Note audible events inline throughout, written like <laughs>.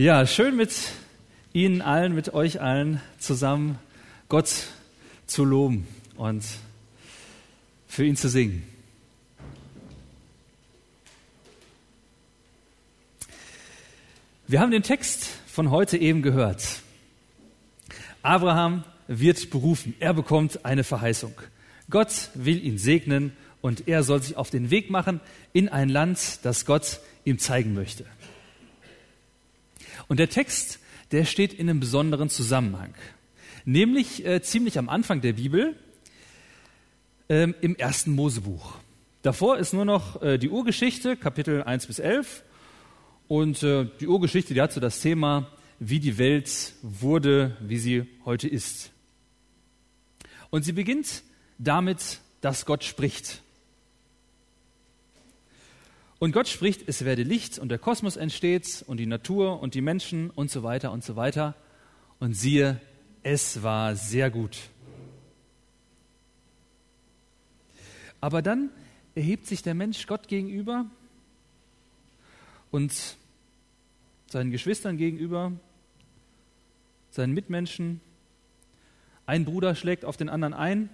Ja, schön mit Ihnen allen, mit euch allen zusammen Gott zu loben und für ihn zu singen. Wir haben den Text von heute eben gehört. Abraham wird berufen, er bekommt eine Verheißung. Gott will ihn segnen und er soll sich auf den Weg machen in ein Land, das Gott ihm zeigen möchte. Und der Text, der steht in einem besonderen Zusammenhang, nämlich äh, ziemlich am Anfang der Bibel ähm, im ersten Mosebuch. Davor ist nur noch äh, die Urgeschichte, Kapitel 1 bis 11. Und äh, die Urgeschichte, die hat so das Thema, wie die Welt wurde, wie sie heute ist. Und sie beginnt damit, dass Gott spricht. Und Gott spricht, es werde Licht und der Kosmos entsteht und die Natur und die Menschen und so weiter und so weiter. Und siehe, es war sehr gut. Aber dann erhebt sich der Mensch Gott gegenüber und seinen Geschwistern gegenüber, seinen Mitmenschen. Ein Bruder schlägt auf den anderen ein,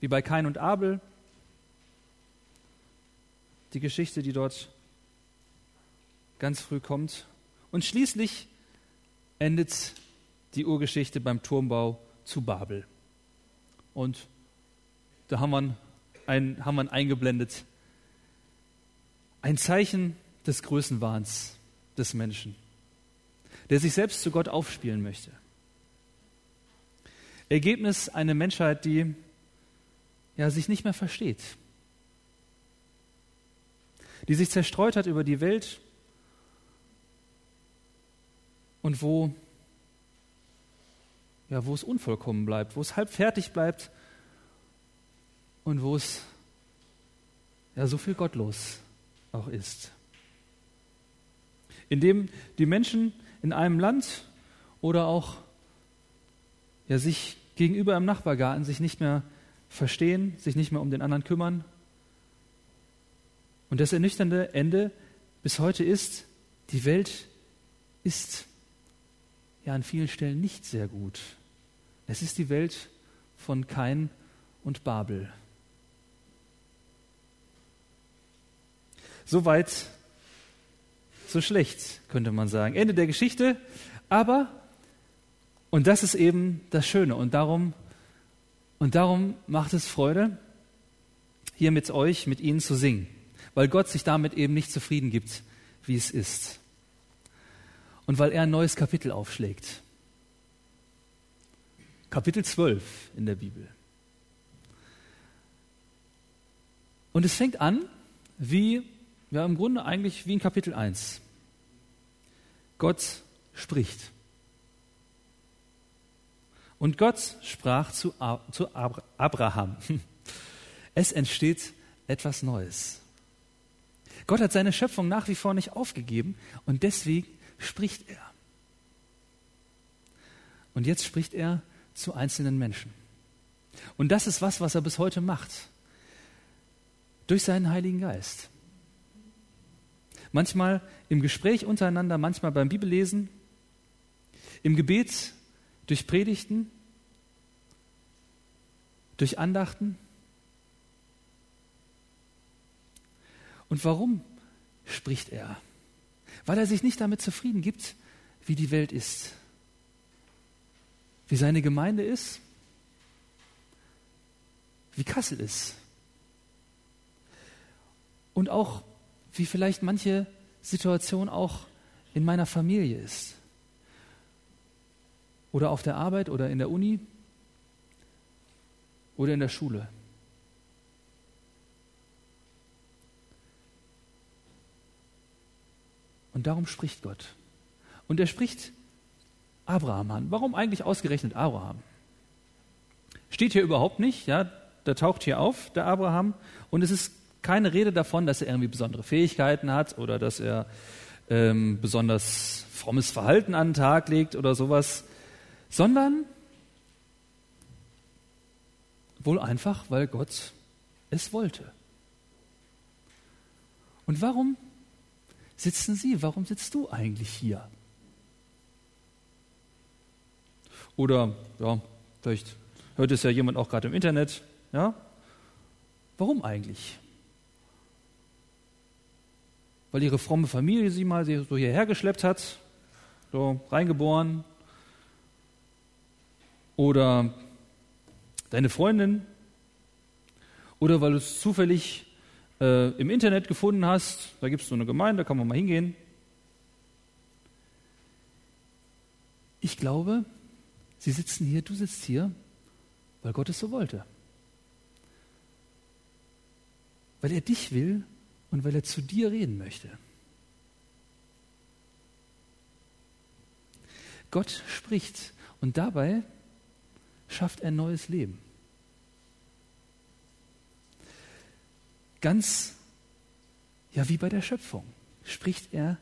wie bei Kain und Abel die Geschichte, die dort ganz früh kommt. Und schließlich endet die Urgeschichte beim Turmbau zu Babel. Und da haben wir, ein, haben wir eingeblendet ein Zeichen des Größenwahns des Menschen, der sich selbst zu Gott aufspielen möchte. Ergebnis eine Menschheit, die ja, sich nicht mehr versteht, die sich zerstreut hat über die Welt und wo, ja, wo es unvollkommen bleibt, wo es halb fertig bleibt und wo es ja so viel gottlos auch ist. Indem die Menschen in einem Land oder auch ja, sich gegenüber im Nachbargarten sich nicht mehr verstehen, sich nicht mehr um den anderen kümmern, und das ernüchternde Ende bis heute ist, die Welt ist ja an vielen Stellen nicht sehr gut. Es ist die Welt von Kain und Babel. So weit, so schlecht, könnte man sagen. Ende der Geschichte, aber, und das ist eben das Schöne, und darum, und darum macht es Freude, hier mit euch, mit Ihnen zu singen weil Gott sich damit eben nicht zufrieden gibt, wie es ist. Und weil er ein neues Kapitel aufschlägt. Kapitel 12 in der Bibel. Und es fängt an wie, ja im Grunde eigentlich wie in Kapitel 1. Gott spricht. Und Gott sprach zu, zu Abraham. <laughs> Es entsteht etwas Neues. Gott hat seine Schöpfung nach wie vor nicht aufgegeben und deswegen spricht er. Und jetzt spricht er zu einzelnen Menschen. Und das ist was, was er bis heute macht. Durch seinen Heiligen Geist. Manchmal im Gespräch untereinander, manchmal beim Bibellesen, im Gebet, durch Predigten, durch Andachten Und warum spricht er? Weil er sich nicht damit zufrieden gibt, wie die Welt ist, wie seine Gemeinde ist, wie Kassel ist und auch wie vielleicht manche Situation auch in meiner Familie ist oder auf der Arbeit oder in der Uni oder in der Schule. Und darum spricht Gott. Und er spricht Abraham an. Warum eigentlich ausgerechnet Abraham? Steht hier überhaupt nicht, ja, der taucht hier auf, der Abraham, und es ist keine Rede davon, dass er irgendwie besondere Fähigkeiten hat oder dass er ähm, besonders frommes Verhalten an den Tag legt oder sowas, sondern wohl einfach, weil Gott es wollte. Und warum sitzen Sie? Warum sitzt du eigentlich hier? Oder, ja, vielleicht hört es ja jemand auch gerade im Internet. Ja? Warum eigentlich? Weil ihre fromme Familie sie mal so hierher geschleppt hat, so reingeboren. Oder deine Freundin. Oder weil du es zufällig äh, im Internet gefunden hast. Da gibt es so eine Gemeinde, da kann man mal hingehen. Ich glaube, sie sitzen hier, du sitzt hier, weil Gott es so wollte. Weil er dich will und weil er zu dir reden möchte. Gott spricht und dabei schafft er neues Leben. Ganz, ja, wie bei der Schöpfung, spricht er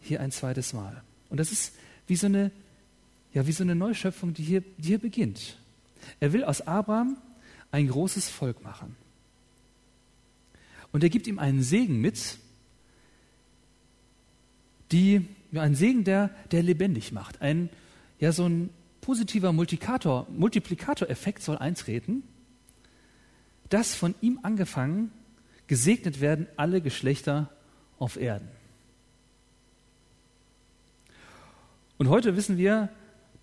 hier ein zweites Mal. Und das ist wie so eine, ja, wie so eine Neuschöpfung, die hier, die hier beginnt. Er will aus Abraham ein großes Volk machen. Und er gibt ihm einen Segen mit, die, ja, einen Segen, der, der lebendig macht. Ein, ja, so ein positiver Multiplikator, Multiplikatoreffekt soll eintreten, dass von ihm angefangen gesegnet werden alle Geschlechter auf Erden. Und heute wissen wir,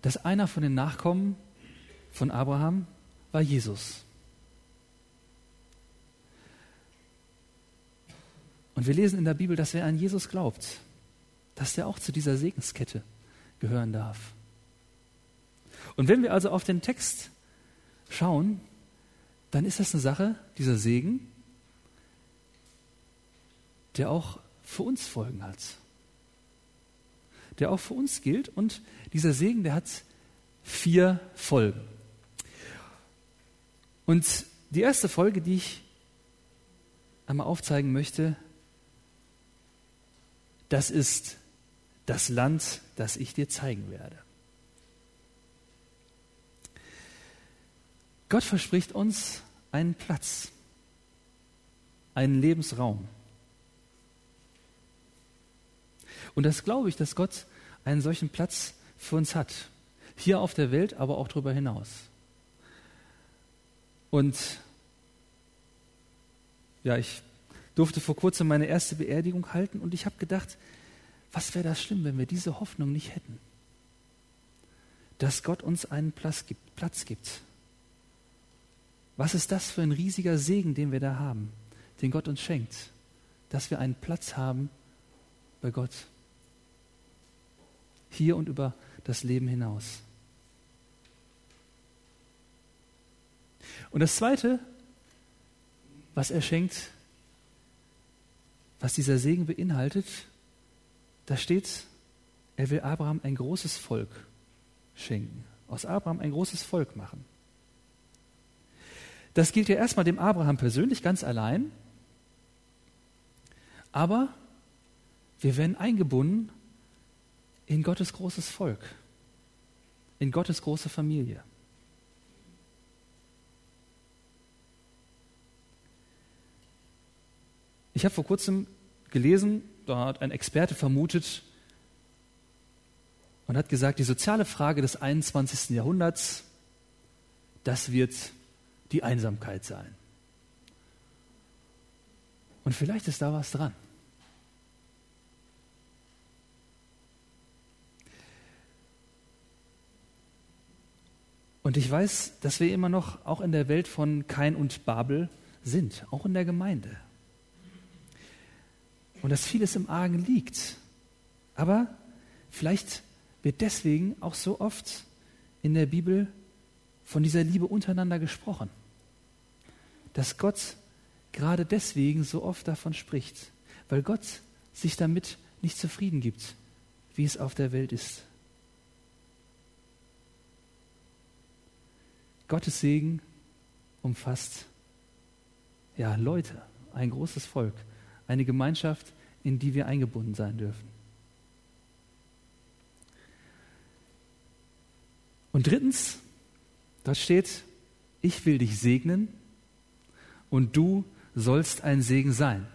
dass einer von den Nachkommen von Abraham war Jesus. Und wir lesen in der Bibel, dass wer an Jesus glaubt, dass der auch zu dieser Segenskette gehören darf. Und wenn wir also auf den Text schauen, dann ist das eine Sache, dieser Segen, der auch für uns Folgen hat der auch für uns gilt. Und dieser Segen, der hat vier Folgen. Und die erste Folge, die ich einmal aufzeigen möchte, das ist das Land, das ich dir zeigen werde. Gott verspricht uns einen Platz, einen Lebensraum. Und das glaube ich, dass Gott einen solchen Platz für uns hat. Hier auf der Welt, aber auch darüber hinaus. Und ja, ich durfte vor kurzem meine erste Beerdigung halten und ich habe gedacht, was wäre das schlimm, wenn wir diese Hoffnung nicht hätten? Dass Gott uns einen Platz gibt, Platz gibt. Was ist das für ein riesiger Segen, den wir da haben, den Gott uns schenkt, dass wir einen Platz haben bei Gott hier und über das Leben hinaus. Und das Zweite, was er schenkt, was dieser Segen beinhaltet, da steht, er will Abraham ein großes Volk schenken, aus Abraham ein großes Volk machen. Das gilt ja erstmal dem Abraham persönlich ganz allein, aber wir werden eingebunden in Gottes großes Volk, in Gottes große Familie. Ich habe vor kurzem gelesen, da hat ein Experte vermutet und hat gesagt, die soziale Frage des 21. Jahrhunderts, das wird die Einsamkeit sein. Und vielleicht ist da was dran. Und ich weiß, dass wir immer noch auch in der Welt von Kain und Babel sind, auch in der Gemeinde. Und dass vieles im Argen liegt. Aber vielleicht wird deswegen auch so oft in der Bibel von dieser Liebe untereinander gesprochen. Dass Gott gerade deswegen so oft davon spricht, weil Gott sich damit nicht zufrieden gibt, wie es auf der Welt ist. Gottes Segen umfasst ja Leute, ein großes Volk, eine Gemeinschaft, in die wir eingebunden sein dürfen. Und drittens, dort steht, ich will dich segnen und du sollst ein Segen sein.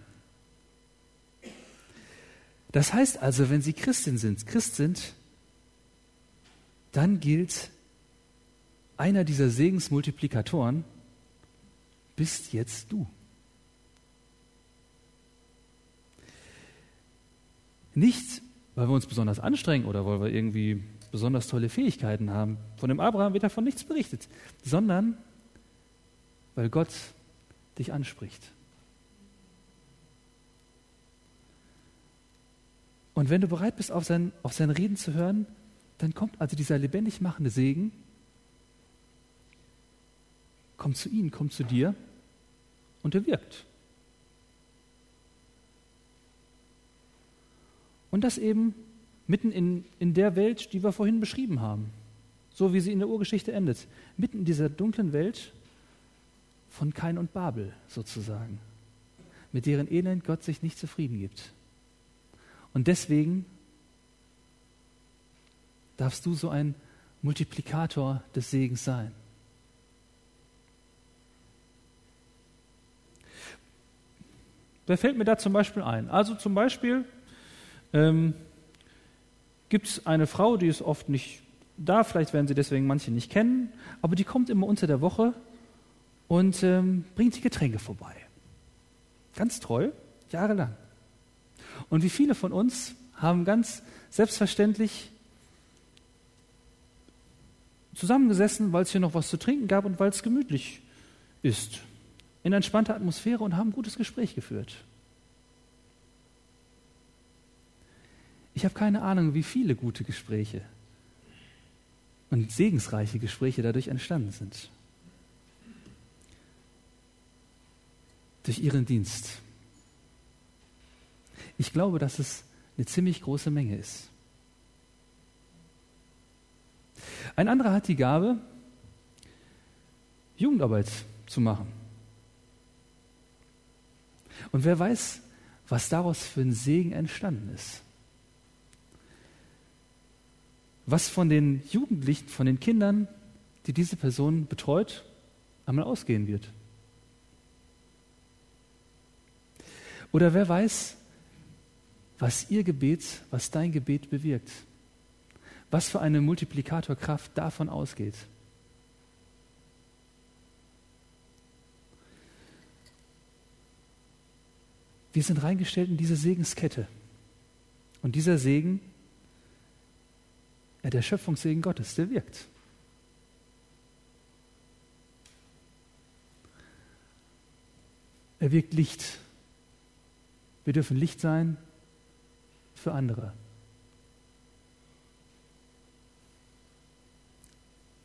Das heißt also, wenn Sie Christin sind, Christ sind, dann gilt, einer dieser Segensmultiplikatoren bist jetzt du. Nicht, weil wir uns besonders anstrengen oder weil wir irgendwie besonders tolle Fähigkeiten haben. Von dem Abraham wird davon nichts berichtet, sondern weil Gott dich anspricht. Und wenn du bereit bist, auf sein, auf sein Reden zu hören, dann kommt also dieser lebendig machende Segen, kommt zu ihnen, kommt zu dir und er wirkt. Und das eben mitten in, in der Welt, die wir vorhin beschrieben haben, so wie sie in der Urgeschichte endet, mitten in dieser dunklen Welt von Kain und Babel sozusagen, mit deren Elend Gott sich nicht zufrieden gibt. Und deswegen darfst du so ein Multiplikator des Segens sein. Wer fällt mir da zum Beispiel ein? Also zum Beispiel ähm, gibt es eine Frau, die ist oft nicht da, vielleicht werden sie deswegen manche nicht kennen, aber die kommt immer unter der Woche und ähm, bringt die Getränke vorbei. Ganz treu, jahrelang. Und wie viele von uns haben ganz selbstverständlich zusammengesessen, weil es hier noch was zu trinken gab und weil es gemütlich ist, in entspannter Atmosphäre und haben ein gutes Gespräch geführt. Ich habe keine Ahnung, wie viele gute Gespräche und segensreiche Gespräche dadurch entstanden sind. Durch ihren Dienst. Ich glaube, dass es eine ziemlich große Menge ist. Ein anderer hat die Gabe, Jugendarbeit zu machen. Und wer weiß, was daraus für ein Segen entstanden ist. Was von den Jugendlichen, von den Kindern, die diese Person betreut, einmal ausgehen wird. Oder wer weiß, was ihr Gebet, was dein Gebet bewirkt. Was für eine Multiplikatorkraft davon ausgeht. Wir sind reingestellt in diese Segenskette. Und dieser Segen, ja, der Schöpfungssegen Gottes, der wirkt. Er wirkt Licht. Wir dürfen Licht sein für andere.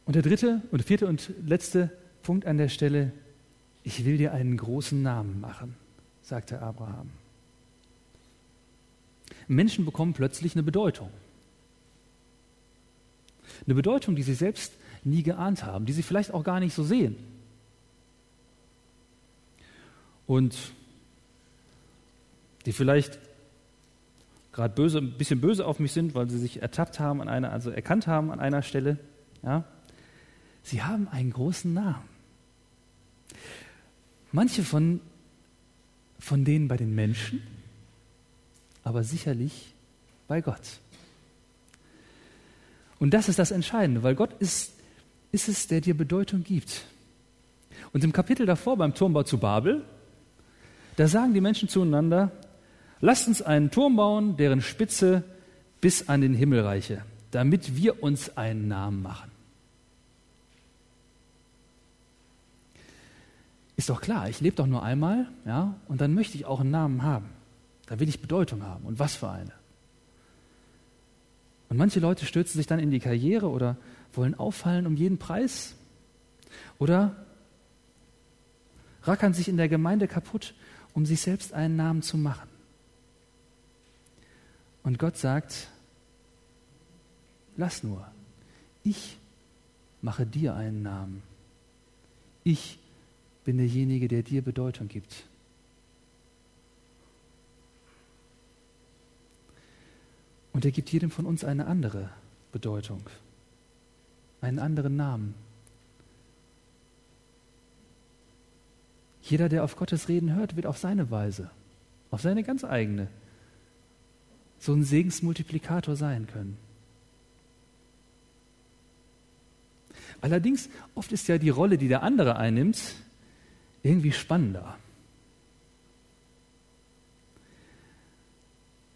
Und der dritte und vierte und letzte Punkt an der Stelle, ich will dir einen großen Namen machen, sagte Abraham. Menschen bekommen plötzlich eine Bedeutung. Eine Bedeutung, die sie selbst nie geahnt haben, die sie vielleicht auch gar nicht so sehen. Und die vielleicht gerade böse, ein bisschen böse auf mich sind, weil sie sich ertappt haben an einer, also erkannt haben an einer Stelle. Ja? Sie haben einen großen Namen. Manche von, von denen bei den Menschen, aber sicherlich bei Gott. Und das ist das Entscheidende, weil Gott ist, ist es, der dir Bedeutung gibt. Und im Kapitel davor beim Turmbau zu Babel, da sagen die Menschen zueinander, Lasst uns einen Turm bauen, deren Spitze bis an den Himmel reiche, damit wir uns einen Namen machen. Ist doch klar, ich lebe doch nur einmal, ja, und dann möchte ich auch einen Namen haben. Da will ich Bedeutung haben. Und was für eine. Und manche Leute stürzen sich dann in die Karriere oder wollen auffallen um jeden Preis oder rackern sich in der Gemeinde kaputt, um sich selbst einen Namen zu machen. Und Gott sagt, lass nur, ich mache dir einen Namen. Ich bin derjenige, der dir Bedeutung gibt. Und er gibt jedem von uns eine andere Bedeutung, einen anderen Namen. Jeder, der auf Gottes Reden hört, wird auf seine Weise, auf seine ganz eigene so ein Segensmultiplikator sein können. Allerdings, oft ist ja die Rolle, die der andere einnimmt, irgendwie spannender.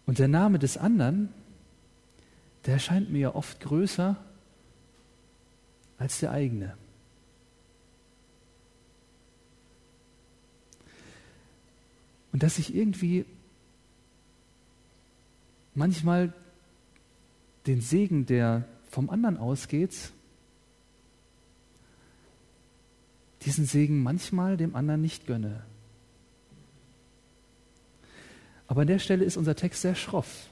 Und der Name des anderen, der erscheint mir ja oft größer als der eigene. Und dass ich irgendwie manchmal den Segen, der vom anderen ausgeht, diesen Segen manchmal dem anderen nicht gönne. Aber an der Stelle ist unser Text sehr schroff.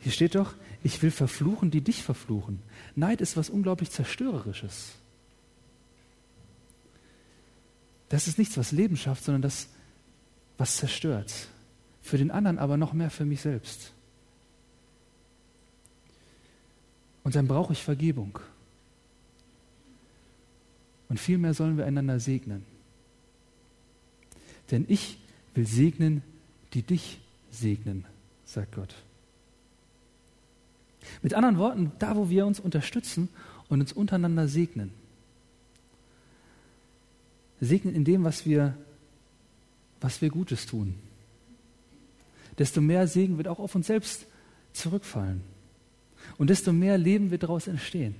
Hier steht doch, ich will verfluchen, die dich verfluchen. Neid ist was unglaublich Zerstörerisches. Das ist nichts, was Leben schafft, sondern das, was zerstört. Für den anderen aber noch mehr für mich selbst. Und dann brauche ich Vergebung. Und vielmehr sollen wir einander segnen. Denn ich will segnen, die dich segnen, sagt Gott. Mit anderen Worten, da wo wir uns unterstützen und uns untereinander segnen. Segnen in dem, was wir, was wir Gutes tun. Desto mehr Segen wird auch auf uns selbst zurückfallen. Und desto mehr Leben wird daraus entstehen.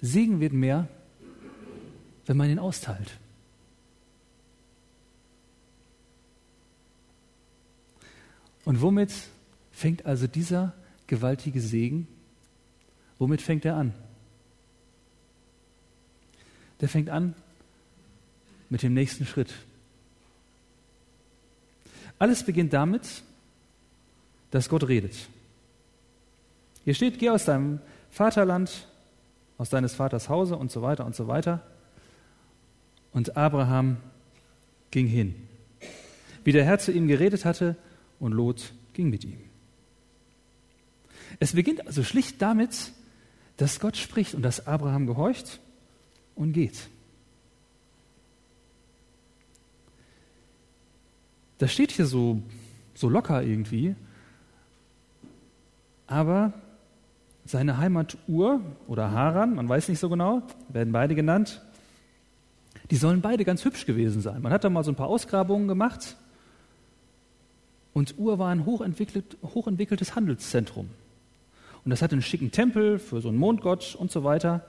Segen wird mehr, wenn man ihn austeilt. Und womit fängt also dieser gewaltige Segen? Womit fängt er an? Der fängt an mit dem nächsten Schritt. Alles beginnt damit, dass Gott redet. Hier steht, geh aus deinem Vaterland, aus deines Vaters Hause und so weiter und so weiter. Und Abraham ging hin. Wie der Herr zu ihm geredet hatte, und Lot ging mit ihm. Es beginnt also schlicht damit, dass Gott spricht und dass Abraham gehorcht und geht. Das steht hier so, so locker irgendwie, aber seine Heimat Ur oder Haran, man weiß nicht so genau, werden beide genannt, die sollen beide ganz hübsch gewesen sein. Man hat da mal so ein paar Ausgrabungen gemacht und Ur war ein hochentwickelt, hochentwickeltes Handelszentrum. Und das hatte einen schicken Tempel für so einen Mondgott und so weiter.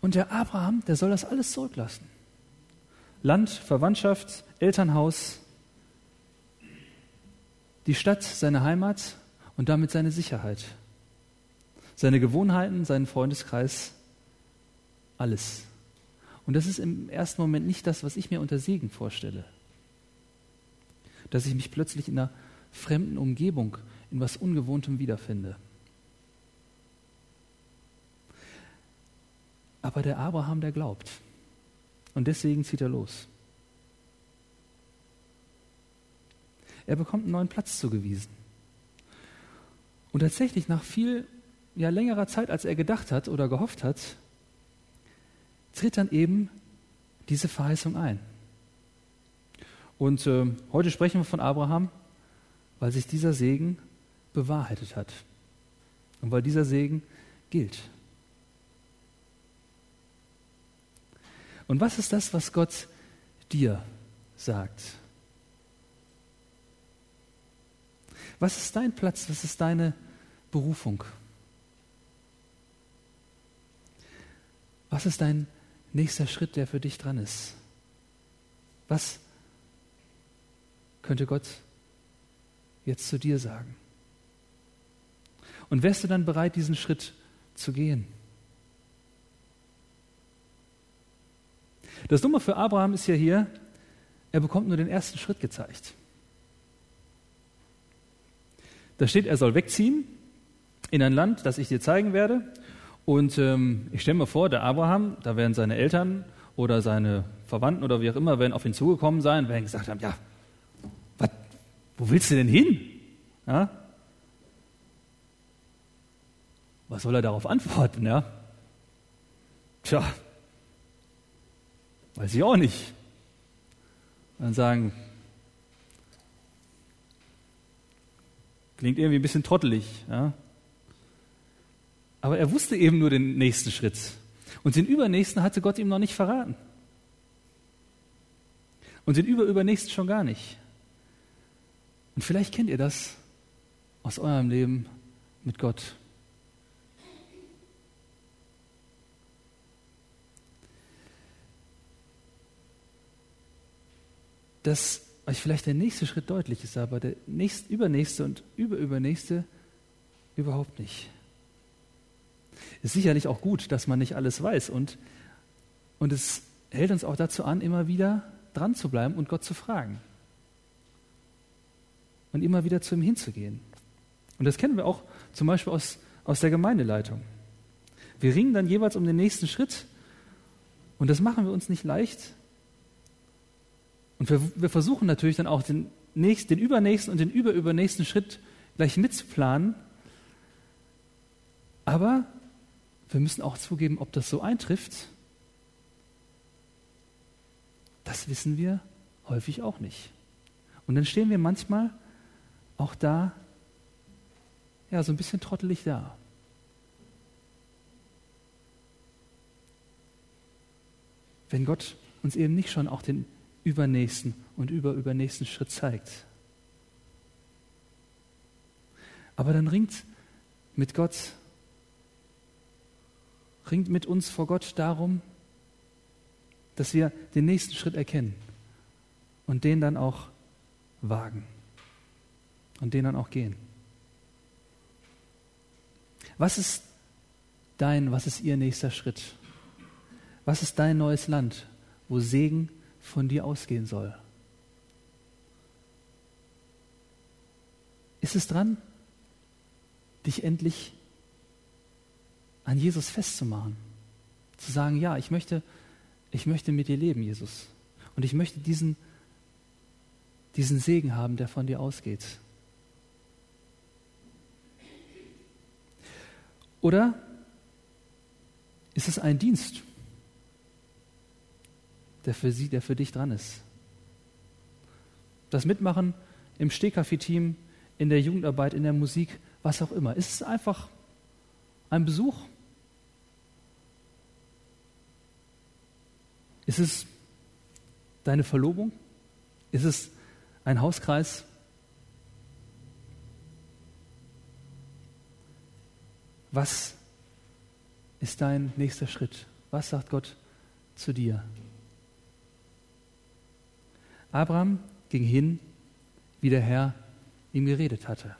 Und der Abraham, der soll das alles zurücklassen. Land, Verwandtschaft, Elternhaus, die Stadt, seine Heimat und damit seine Sicherheit. Seine Gewohnheiten, seinen Freundeskreis, alles. Und das ist im ersten Moment nicht das, was ich mir unter Segen vorstelle dass ich mich plötzlich in einer fremden Umgebung, in was Ungewohntem wiederfinde. Aber der Abraham, der glaubt. Und deswegen zieht er los. Er bekommt einen neuen Platz zugewiesen. Und tatsächlich nach viel ja, längerer Zeit, als er gedacht hat oder gehofft hat, tritt dann eben diese Verheißung ein. Und äh, heute sprechen wir von Abraham, weil sich dieser Segen bewahrheitet hat. Und weil dieser Segen gilt. Und was ist das, was Gott dir sagt? Was ist dein Platz? Was ist deine Berufung? Was ist dein nächster Schritt, der für dich dran ist? Was könnte Gott jetzt zu dir sagen? Und wärst du dann bereit, diesen Schritt zu gehen? Das Dumme für Abraham ist ja hier, er bekommt nur den ersten Schritt gezeigt. Da steht, er soll wegziehen in ein Land, das ich dir zeigen werde. Und ähm, ich stelle mir vor, der Abraham, da werden seine Eltern oder seine Verwandten oder wie auch immer, werden auf ihn zugekommen sein, werden gesagt haben, ja, wo willst du denn hin? Ja? Was soll er darauf antworten? Ja? Tja, weiß ich auch nicht. Und dann sagen, klingt irgendwie ein bisschen trottelig. Ja? Aber er wusste eben nur den nächsten Schritt. Und den übernächsten hatte Gott ihm noch nicht verraten. Und den überübernächsten schon gar nicht. Und vielleicht kennt ihr das aus eurem Leben mit Gott. Dass euch vielleicht der nächste Schritt deutlich ist, aber der nächste, übernächste und überübernächste überhaupt nicht. Ist sicherlich auch gut, dass man nicht alles weiß und, und es hält uns auch dazu an, immer wieder dran zu bleiben und Gott zu fragen. Und immer wieder zu ihm hinzugehen. Und das kennen wir auch zum Beispiel aus, aus der Gemeindeleitung. Wir ringen dann jeweils um den nächsten Schritt und das machen wir uns nicht leicht. Und wir, wir versuchen natürlich dann auch den, nächsten, den übernächsten und den überübernächsten Schritt gleich mitzuplanen. Aber wir müssen auch zugeben, ob das so eintrifft. Das wissen wir häufig auch nicht. Und dann stehen wir manchmal auch da, ja, so ein bisschen trottelig da. Wenn Gott uns eben nicht schon auch den übernächsten und überübernächsten Schritt zeigt. Aber dann ringt mit Gott ringt mit uns vor Gott darum, dass wir den nächsten Schritt erkennen und den dann auch wagen und den dann auch gehen. Was ist dein, was ist ihr nächster Schritt? Was ist dein neues Land, wo Segen von dir ausgehen soll? Ist es dran, dich endlich an Jesus festzumachen. Zu sagen, ja, ich möchte, ich möchte mit dir leben, Jesus. Und ich möchte diesen, diesen Segen haben, der von dir ausgeht. Oder ist es ein Dienst, der für sie, der für dich dran ist? Das Mitmachen im Stehkaffee-Team, in der Jugendarbeit, in der Musik, was auch immer. Ist es einfach ein Besuch? Ist es deine Verlobung? Ist es ein Hauskreis? Was ist dein nächster Schritt? Was sagt Gott zu dir? Abraham ging hin, wie der Herr ihm geredet hatte.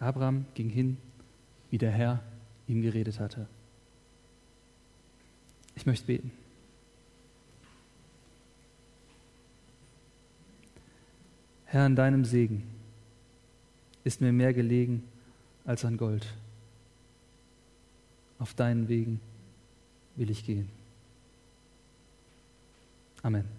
Abraham ging hin, wie der Herr ihm geredet hatte. Ich möchte beten. Herr, an deinem Segen ist mir mehr gelegen als an Gold. Auf deinen Wegen will ich gehen. Amén.